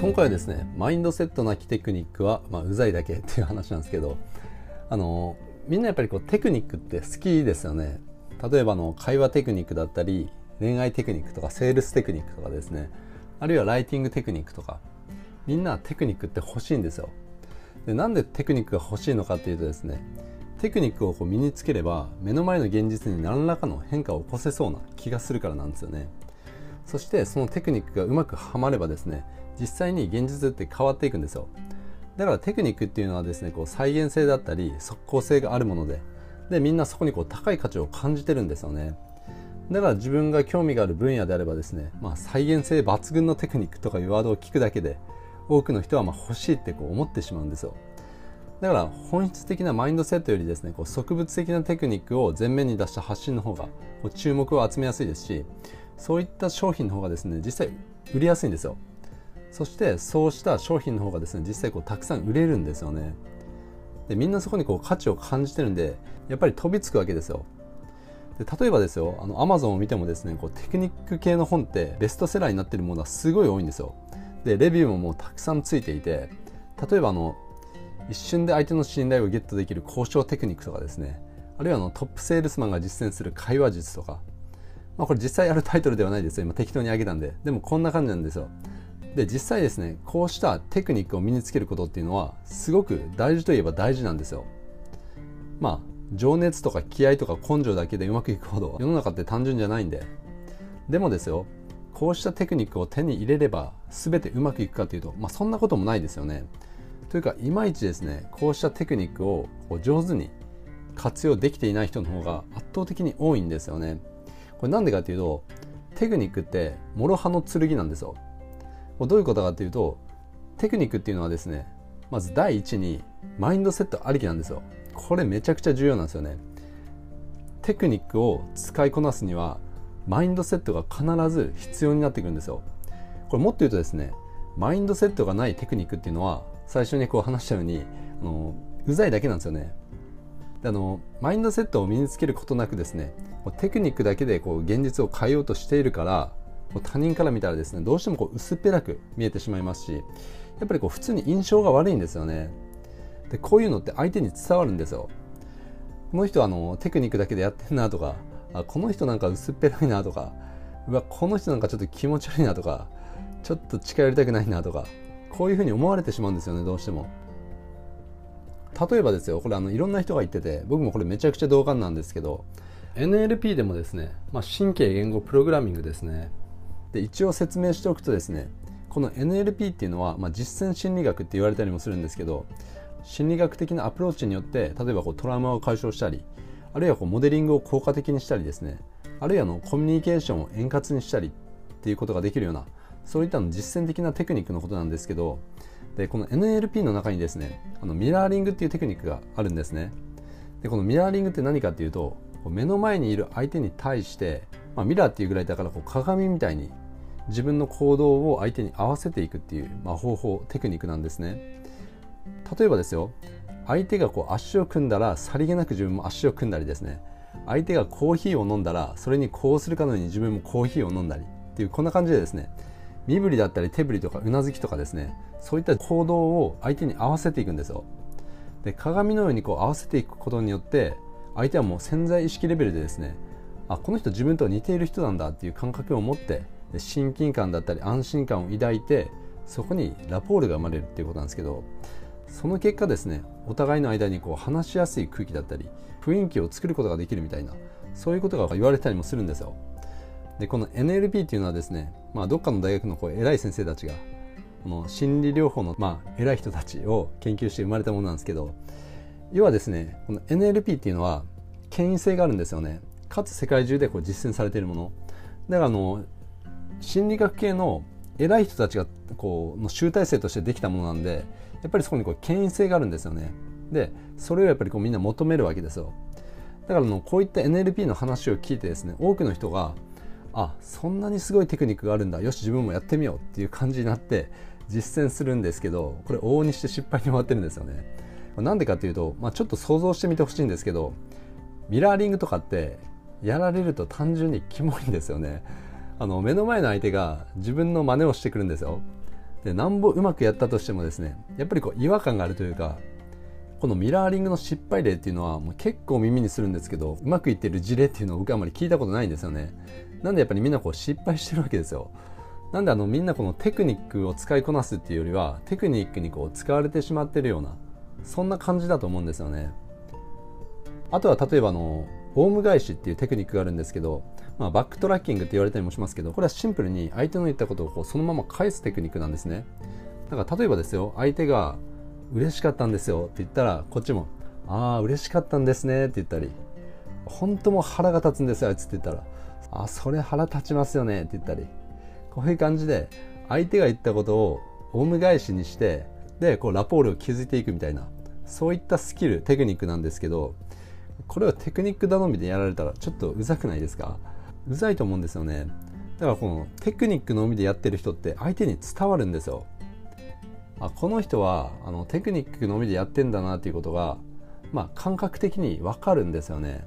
今回はですねマインドセットなきテクニックは、まあ、うざいだけっていう話なんですけどあのみんなやっぱりこうテクニックって好きですよね。例えばの会話テクニックだったり恋愛テクニックとかセールステクニックとかですね。あるいはライティングテクニックとか。みんなテクニックって欲しいんですよ。でなんでテクニックが欲しいのかっていうとですねテクニックをこう身につければ目の前の現実に何らかの変化を起こせそうな気がするからなんですよね。そしてそのテクニックがうまくはまればですね実際に現実って変わっていくんですよ。だからテクニックっていうのはですねこう再現性だったり即効性があるものででみんなそこにこう高い価値を感じてるんですよね。だから自分が興味がある分野であればですね、まあ、再現性抜群のテクニックとかいうワードを聞くだけで多くの人はま欲しいってこう思ってしまうんですよ。だから本質的なマインドセットよりですねこう植物的なテクニックを前面に出した発信の方がこう注目を集めやすいですしそういった商品の方がですね実際売りやすいんですよ。そしてそうした商品の方がですね実際こうたくさん売れるんですよね。でみんなそこにこう価値を感じてるんでやっぱり飛びつくわけですよ。で例えばですよあの Amazon を見てもですねこうテクニック系の本ってベストセラーになってるものはすごい多いんですよ。でレビューももうたくさんついていて例えばあの一瞬で相手の信頼をゲットできる交渉テクニックとかですね。あるいはあのトップセールスマンが実践する会話術とか。まあこれ実際あるタイトルではないですよ。今適当にあげたんで。でもこんな感じなんですよ。で実際ですねこうしたテクニックを身につけることっていうのはすごく大事といえば大事なんですよ。まあ情熱とか気合とか根性だけでうまくいくほど世の中って単純じゃないんで。でもですよこうしたテクニックを手に入れれば全てうまくいくかというと、まあ、そんなこともないですよね。というかいまいちですねこうしたテクニックを上手に活用できていない人の方が圧倒的に多いんですよね。これなんでかっていうとテクニックって諸刃の剣なんですよ。どういうことかっていうとテクニックっていうのはですねまず第一にマインドセットありきなんですよ。これめちゃくちゃ重要なんですよね。テクニックを使いこなすにはマインドセットが必ず必要になってくるんですよ。これもっと言うとですねマインドセットがないテクニックっていうのは最初にこう話したようにあのうざいだけなんですよね。であのマインドセットを身につけることなくですねテクニックだけでこう現実を変えようとしているから他人から見たらですねどうしてもこう薄っぺらく見えてしまいますしやっぱりこう普通に印象が悪いんですよね。でこういうのって相手に伝わるんですよ。この人あのテクニックだけでやってんなとかあこの人なんか薄っぺらいなとかうわこの人なんかちょっと気持ち悪いなとかちょっと近寄りたくないなとかこういうふうに思われてしまうんですよねどうしても。例えばですよこれあのいろんな人が言ってて僕もこれめちゃくちゃ同感なんですけど NLP でもですね、まあ、神経言語プログラミングですね。で一応説明しておくとですねこの NLP っていうのは、まあ、実践心理学って言われたりもするんですけど心理学的なアプローチによって例えばこうトラウマを解消したりあるいはこうモデリングを効果的にしたりですねあるいはのコミュニケーションを円滑にしたりっていうことができるようなそういったの実践的なテクニックのことなんですけどでこの NLP の中にですねあのミラーリングっていうテクニックがあるんですね。でこのミラーリングって何かっていうと目の前にいる相手に対して、まあ、ミラーっていうぐらいだからこう鏡みたいに自分の行動を相手に合わせていくっていう、まあ、方法テクニックなんですね。例えばですよ相手がこう足を組んだらさりげなく自分も足を組んだりですね。相手がコーヒーを飲んだらそれにこうするかのように自分もコーヒーを飲んだりっていうこんな感じでですね身振りだったり手振りとかうなずきとかですね。そういった行動を相手に合わせていくんですよ。で鏡のようにこう合わせていくことによって相手はもう潜在意識レベルでですねあこの人自分と似ている人なんだっていう感覚を持って親近感だったり安心感を抱いてそこにラポールが生まれるっていうことなんですけどその結果ですねお互いの間にこう話しやすい空気だったり雰囲気を作ることができるみたいなそういうことが言われたりもするんですよ。でこの NLP っていうのはですね、まあ、どっかの大学のこう偉い先生たちがこの心理療法のまあ偉い人たちを研究して生まれたものなんですけど要はですねこの NLP っていうのは権威性があるんですよね。かつ世界中でこう実践されているもの。だからあの心理学系の偉い人たちがこうの集大成としてできたものなんでやっぱりそこにこう権威性があるんですよね。でそれをやっぱりこうみんな求めるわけですよ。だからのこういった NLP の話を聞いてですね多くの人があそんなにすごいテクニックがあるんだ。よし自分もやってみようっていう感じになって実践するんですけどこれ往々にして失敗に終わってるんですよね。なんでかっていうと、まあ、ちょっと想像してみてほしいんですけどミラーリングとかってやられると単純にキモいんですよね。あの目の前の相手が自分の真似をしてくるんですよ。でなんぼうまくやったとしてもですねやっぱりこう違和感があるというかこのミラーリングの失敗例っていうのはもう結構耳にするんですけどうまくいってる事例っていうのを僕はあまり聞いたことないんですよね。なんでやっぱりみんなこう失敗してるわけですよ。なんであのみんなこのテクニックを使いこなすっていうよりはテクニックにこう使われてしまってるようなそんな感じだと思うんですよね。あとは例えばあのオウム返しっていうテクニックがあるんですけど、まあ、バックトラッキングって言われたりもしますけどこれはシンプルに相手の言ったことをこうそのまま返すテクニックなんですね。だから例えばですよ相手が嬉しかったんですよって言ったらこっちもああ嬉しかったんですねって言ったり本当も腹が立つんですよあいつって言ったらあそれ腹立ちますよねって言ったりこういう感じで相手が言ったことをオウム返しにしてでこうラポールを築いていくみたいなそういったスキルテクニックなんですけどこれをテクニック頼みでやられたらちょっとうざくないですか？うざいと思うんですよね。だからこのテクニックのみでやってる人って相手に伝わるんですよ。あこの人はあのテクニックのみでやってんだなっていうことが、まあ、感覚的に分かるんですよね。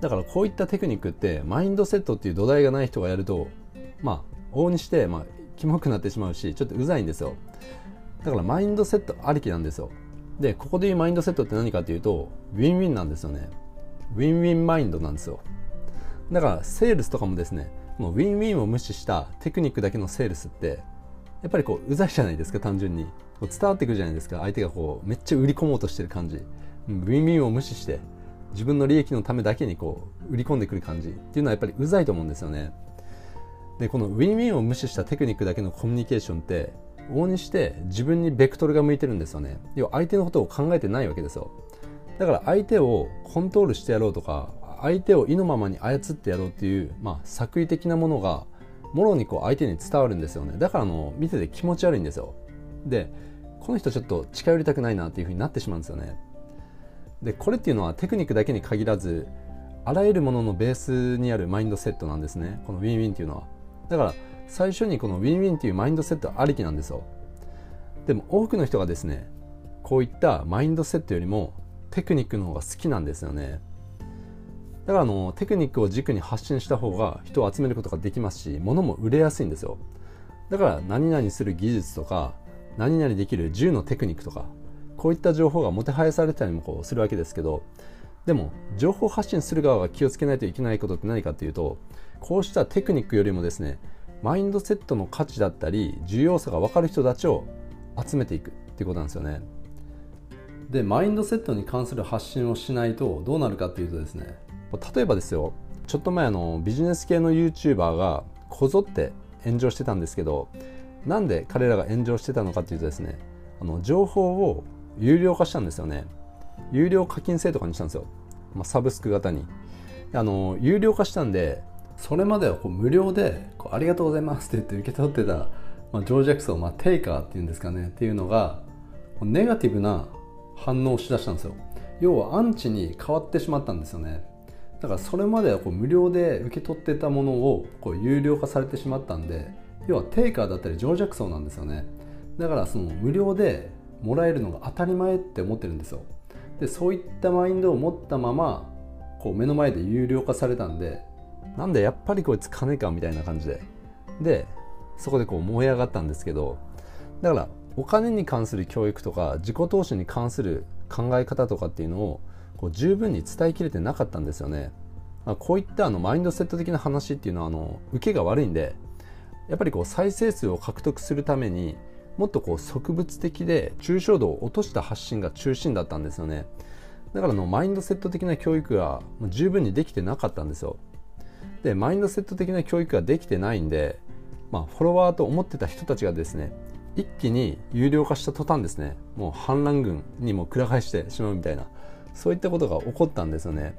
だからこういったテクニックってマインドセットっていう土台がない人がやるとまあ往々にして、まあ、キモくなってしまうしちょっとうざいんですよ。だからマインドセットありきなんですよ。でここでいうマインドセットって何かっていうとウィンウィンなんですよね。ウィンウィンマインドなんですよ。だからセールスとかもですねもうウィンウィンを無視したテクニックだけのセールスってやっぱりこううざいじゃないですか単純に。こう伝わってくるじゃないですか。相手がこうめっちゃ売り込もうとしてる感じ。ウィンウィンを無視して自分の利益のためだけにこう売り込んでくる感じ。っていうのはやっぱりうざいと思うんですよね。でこのウィンウィンを無視したテクニックだけのコミュニケーションって往々にして自分にベクトルが向いてるんですよね。要は相手のことを考えてないわけですよ。だから相手をコントロールしてやろうとか相手を意のままに操ってやろうっていう、まあ、作為的なものがもろにこう相手に伝わるんですよね。だからあの見てて気持ち悪いんですよ。でこの人ちょっと近寄りたくないなっていうふうになってしまうんですよね。でこれっていうのはテクニックだけに限らずあらゆるもののベースにあるマインドセットなんですね。このウィンウィンっていうのは。だから最初にこのウィンウィンっていうマインドセットありきなんですよ。でも多くの人がですねこういったマインドセットよりもテクニックの方が好きなんですよね。だからあのテクニックを軸に発信した方が人を集めることができますし物も売れやすいんですよ。だから何々する技術とか何々できる銃のテクニックとかこういった情報がもてはやされたりもこうするわけですけどでも情報発信する側が気をつけないといけないことって何かっていうとこうしたテクニックよりもですねマインドセットの価値だったり重要さが分かる人たちを集めていくっていうことなんですよね。でマインドセットに関する発信をしないとどうなるかっていうとですね例えばですよちょっと前あのビジネス系の YouTuber がこぞって炎上してたんですけどなんで彼らが炎上してたのかっていうとですねあの情報を有料化したんですよね。有料課金制とかにしたんですよ、まあ、サブスク型に。あの有料化したんでそれまではこう無料でこうありがとうございますって言って受け取ってた、まあ、情弱層、まあ、テイカーっていうんですかねっていうのがネガティブな反応をしだしたんですよ。要はアンチに変わってしまったんですよね。だからそれまではこう無料で受け取ってたものをこう有料化されてしまったんで要はテイカーだったり情弱層なんですよね。だからその無料でもらえるのが当たり前って思ってるんですよ。でそういったマインドを持ったままこう目の前で有料化されたんでなんでやっぱりこいつ金かみたいな感じで。でそこでこう燃え上がったんですけどだからお金に関する教育とか自己投資に関する考え方とかっていうのをこう十分に伝えきれてなかったんですよね、まあ、こういったあのマインドセット的な話っていうのはあの受けが悪いんでやっぱりこう再生数を獲得するためにもっとこう植物的で抽象度を落とした発信が中心だったんですよね。だからのマインドセット的な教育が十分にできてなかったんですよ。でマインドセット的な教育ができてないんで、まあ、フォロワーと思ってた人たちがですね一気に有料化した途端ですねもう反乱軍にもくら替えしてしまうみたいな。そういったことが起こったんですよね。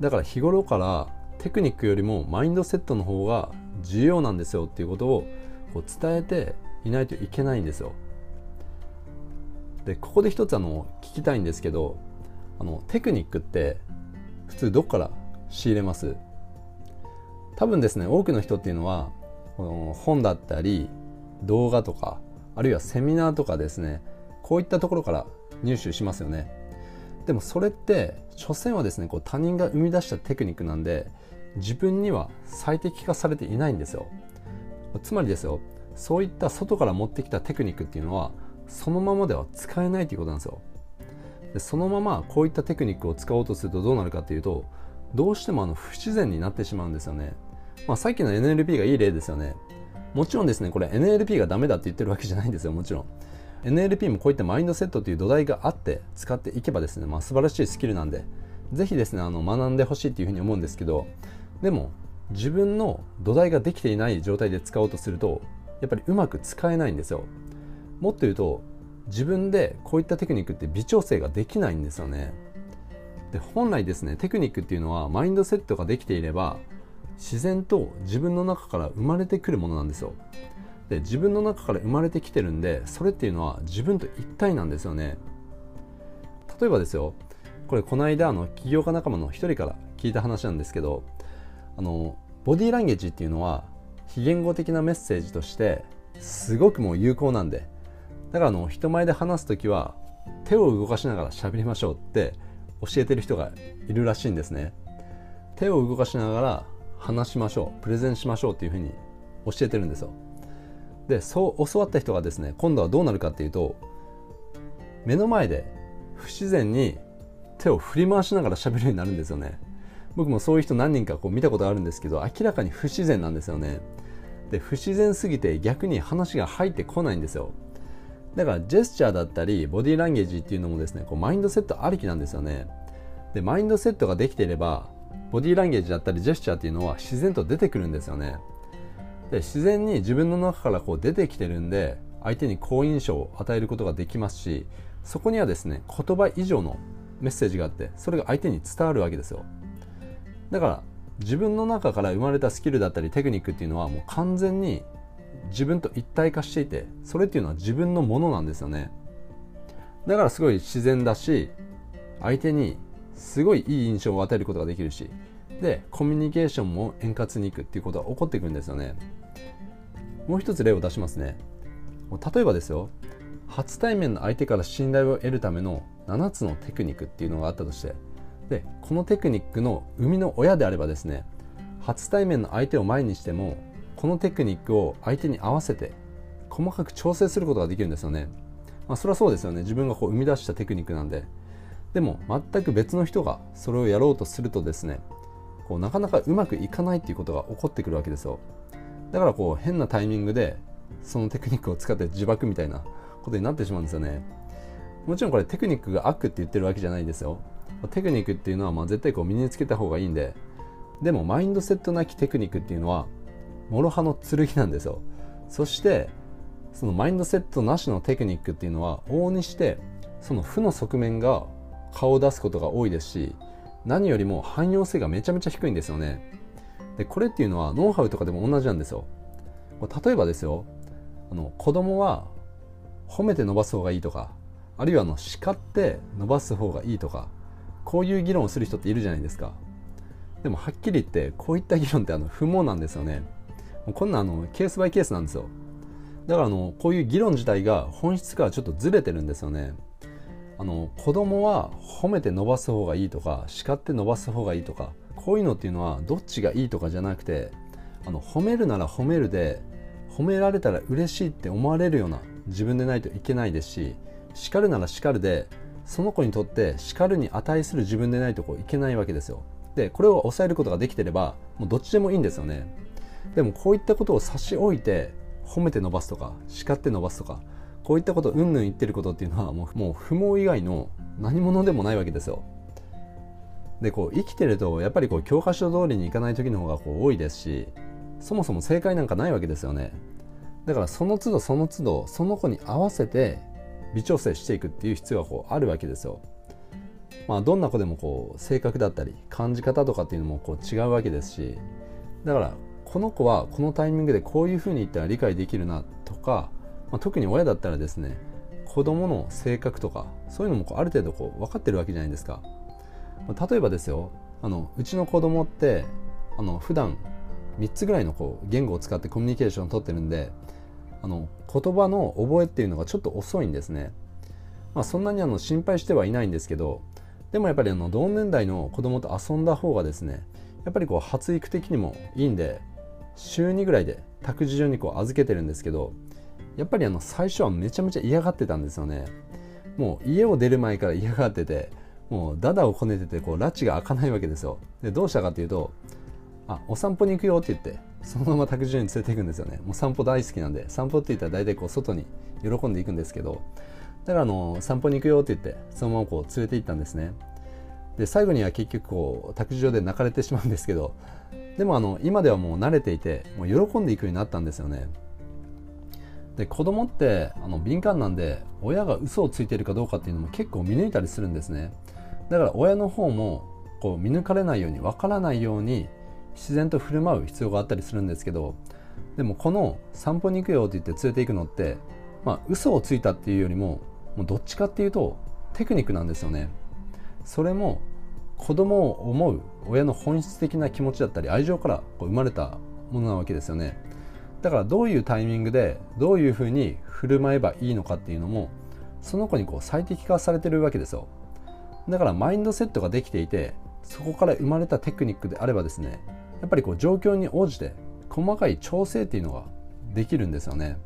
だから日頃からテクニックよりもマインドセットの方が重要なんですよっていうことをこう伝えていないといけないんですよ。でここで一つあの聞きたいんですけどあのテクニックって普通どっから仕入れます？多分ですね多くの人っていうのはこの本だったり動画とかあるいはセミナーとかですねこういったところから入手しますよね。でもそれって所詮はですねこう他人が生み出したテクニックなんで自分には最適化されていないんですよ。つまりですよそういった外から持ってきたテクニックっていうのはそのままでは使えないということなんですよ。でそのままこういったテクニックを使おうとするとどうなるかっていうとどうしてもあの不自然になってしまうんですよね、まあ、さっきの NLP がいい例ですよね。もちろんですねこれ NLP がダメだって言ってるわけじゃないんですよもちろん。NLP もこういったマインドセットという土台があって使っていけばですね、まあ、素晴らしいスキルなんでぜひですねあの学んでほしいっていうふうに思うんですけどでも自分の土台ができていない状態で使おうとするとやっぱりうまく使えないんですよ。もっと言うと自分でこういったテクニックって微調整ができないんですよね。で本来ですねテクニックっていうのはマインドセットができていれば自然と自分の中から生まれてくるものなんですよ。で自分の中から生まれてきてるんでそれっていうのは自分と一体なんですよね。例えばですよこれこの間の起業家仲間の一人から聞いた話なんですけどあのボディーランゲージっていうのは非言語的なメッセージとしてすごくもう有効なんでだからあの人前で話す時は手を動かしながら喋りましょうって教えてる人がいるらしいんですね。手を動かしながら話しましょうプレゼンしましょうっていうふうに教えてるんですよ。でそう教わった人がですね今度はどうなるかっていうと目の前で不自然に手を振り回しながら喋るようになるんですよね。僕もそういう人何人かこう見たことあるんですけど明らかに不自然なんですよね。で不自然すぎて逆に話が入ってこないんですよ。だからジェスチャーだったりボディーランゲージっていうのもですねこうマインドセットありきなんですよね。でマインドセットができていればボディーランゲージだったりジェスチャーっていうのは自然と出てくるんですよね。で自然に自分の中からこう出てきてるんで相手に好印象を与えることができますしそこにはですね言葉以上のメッセージがあってそれが相手に伝わるわけですよ。だから自分の中から生まれたスキルだったりテクニックっていうのはもう完全に自分と一体化していてそれっていうのは自分のものなんですよね。だからすごい自然だし相手にすごいいい印象を与えることができるしでコミュニケーションも円滑にいくっていうことが起こってくるんですよね。もう一つ例を出しますね。例えばですよ。初対面の相手から信頼を得るための7つのテクニックっていうのがあったとして。でこのテクニックの生みの親であればですね。初対面の相手を前にしてもこのテクニックを相手に合わせて細かく調整することができるんですよね、まあ、それはそうですよね。自分がこう生み出したテクニックなんで。でも全く別の人がそれをやろうとするとですねこうなかなかうまくいかないっていうことが起こってくるわけですよ。だからこう変なタイミングでそのテクニックを使って自爆みたいなことになってしまうんですよね。もちろんこれテクニックが悪って言ってるわけじゃないですよ。テクニックっていうのはまあ絶対こう身につけた方がいいんででもマインドセットなきテクニックっていうのは諸刃の剣なんですよ。そしてそのマインドセットなしのテクニックっていうのは往々にしてその負の側面が顔を出すことが多いですし何よりも汎用性がめちゃめちゃ低いんですよね。でこれっていうのはノウハウとかでも同じなんですよ。例えばですよ。あの子供は褒めて伸ばす方がいいとかあるいはあの叱って伸ばす方がいいとかこういう議論をする人っているじゃないですか。でもはっきり言ってこういった議論ってあの不毛なんですよね。こんなあのケースバイケースなんですよ。だからあのこういう議論自体が本質からちょっとずれてるんですよね。あの子供は褒めて伸ばす方がいいとか叱って伸ばす方がいいとかこういうのっていうのはどっちがいいとかじゃなくてあの褒めるなら褒めるで褒められたら嬉しいって思われるような自分でないといけないですし叱るなら叱るでその子にとって叱るに値する自分でないとこういけないわけですよ。でこれを抑えることができてればもうどっちでもいいんですよね。でもこういったことを差し置いて褒めて伸ばすとか叱って伸ばすとかこういったことうんぬん言ってることっていうのはもうもう不毛以外の何者でもないわけですよでこう生きてるとやっぱりこう教科書通りにいかない時の方がこう多いですしそもそも正解なんかないわけですよねだからその都度その都度その子に合わせて微調整していくっていう必要がこうあるわけですよ。まあ、どんな子でもこう性格だったり感じ方とかっていうのもこう違うわけですしだからこの子はこのタイミングでこういうふうに言ったら理解できるなとか、まあ、特に親だったらですね子供の性格とかそういうのもこうある程度こう分かってるわけじゃないですか。ま例えばですよあのうちの子供ってあの普段3つぐらいのこう言語を使ってコミュニケーションをとってるんであの言葉の覚えっていうのがちょっと遅いんですね。まあ、そんなにあの心配してはいないんですけどでもやっぱりあの同年代の子供と遊んだ方がですねやっぱりこう発育的にもいいんで週2ぐらいで託児所にこう預けてるんですけどやっぱりあの最初はめちゃめちゃ嫌がってたんですよね。もう家を出る前から嫌がっててもうダダをこねててこう拉致が開かないわけですよ。でどうしたかっていうとあお散歩に行くよって言ってそのまま託児所に連れて行くんですよね。もう散歩大好きなんで散歩って言ったら大体こう外に喜んでいくんですけどだからあの散歩に行くよって言ってそのままこう連れて行ったんですね。で最後には結局こう託児所で泣かれてしまうんですけどでもあの今ではもう慣れていてもう喜んでいくようになったんですよね。で子供ってあの敏感なんで親が嘘をついているかどうかっていうのも結構見抜いたりするんですね。だから親の方もこう見抜かれないようにわからないように自然と振る舞う必要があったりするんですけどでもこの散歩に行くよって言って連れて行くのってまあ嘘をついたっていうよりももうどっちかっていうとテクニックなんですよね。それも子供を思う親の本質的な気持ちだったり愛情からこう生まれたものなわけですよね。だからどういうタイミングでどういうふうに振る舞えばいいのかっていうのもその子にこう最適化されてるわけですよ。だからマインドセットができていてそこから生まれたテクニックであればですねやっぱりこう状況に応じて細かい調整っていうのができるんですよね。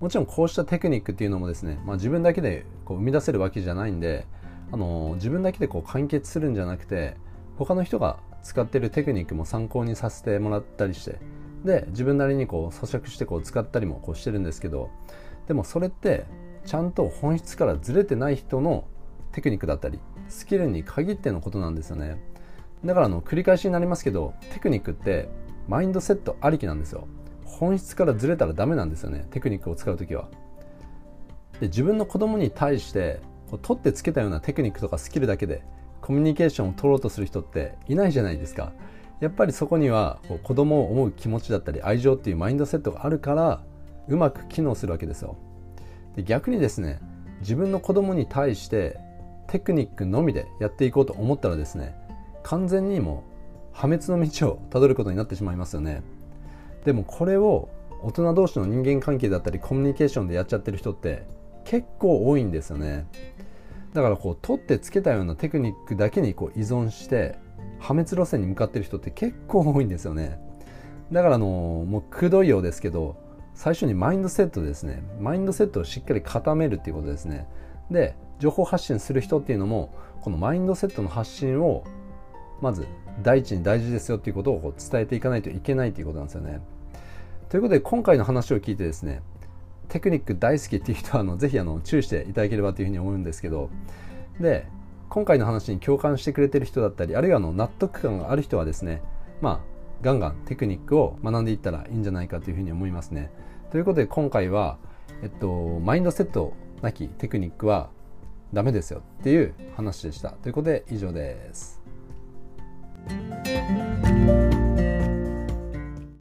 もちろんこうしたテクニックっていうのもですね、まあ、自分だけでこう生み出せるわけじゃないんであの自分だけでこう完結するんじゃなくて他の人が使ってるテクニックも参考にさせてもらったりしてで自分なりにこう咀嚼してこう使ったりもこうしてるんですけどでもそれってちゃんと本質からずれてない人のテクニックだったりスキルに限ってのことなんですよね。だからあの繰り返しになりますけどテクニックってマインドセットありきなんですよ。本質からずれたらダメなんですよねテクニックを使う時は。で自分の子供に対してこう取ってつけたようなテクニックとかスキルだけでコミュニケーションを取ろうとする人っていないじゃないですか。やっぱりそこにはこう子供を思う気持ちだったり愛情っていうマインドセットがあるからうまく機能するわけですよ。で逆にですね自分の子供に対してテクニックのみでやっていこうと思ったらですね完全にもう破滅の道をたどることになってしまいますよね。でもこれを大人同士の人間関係だったりコミュニケーションでやっちゃってる人って結構多いんですよね。だからこう取ってつけたようなテクニックだけにこう依存して破滅路線に向かってる人って結構多いんですよね。だからあのもうくどいようですけど最初にマインドセットですね。マインドセットをしっかり固めるっていうことですね。で情報発信する人っていうのもこのマインドセットの発信をまず第一に大事ですよっていうことをこう伝えていかないといけないということなんですよね。ということで今回の話を聞いてですねテクニック大好きっていう人はあのぜひあの注意していただければというふうに思うんですけどで今回の話に共感してくれてる人だったりあるいはの納得感がある人はですねまあガンガンテクニックを学んでいったらいいんじゃないかというふうに思いますね。ということで今回は、えっと、マインドセットなきテクニックはダメですよっていう話でした。ということで以上です。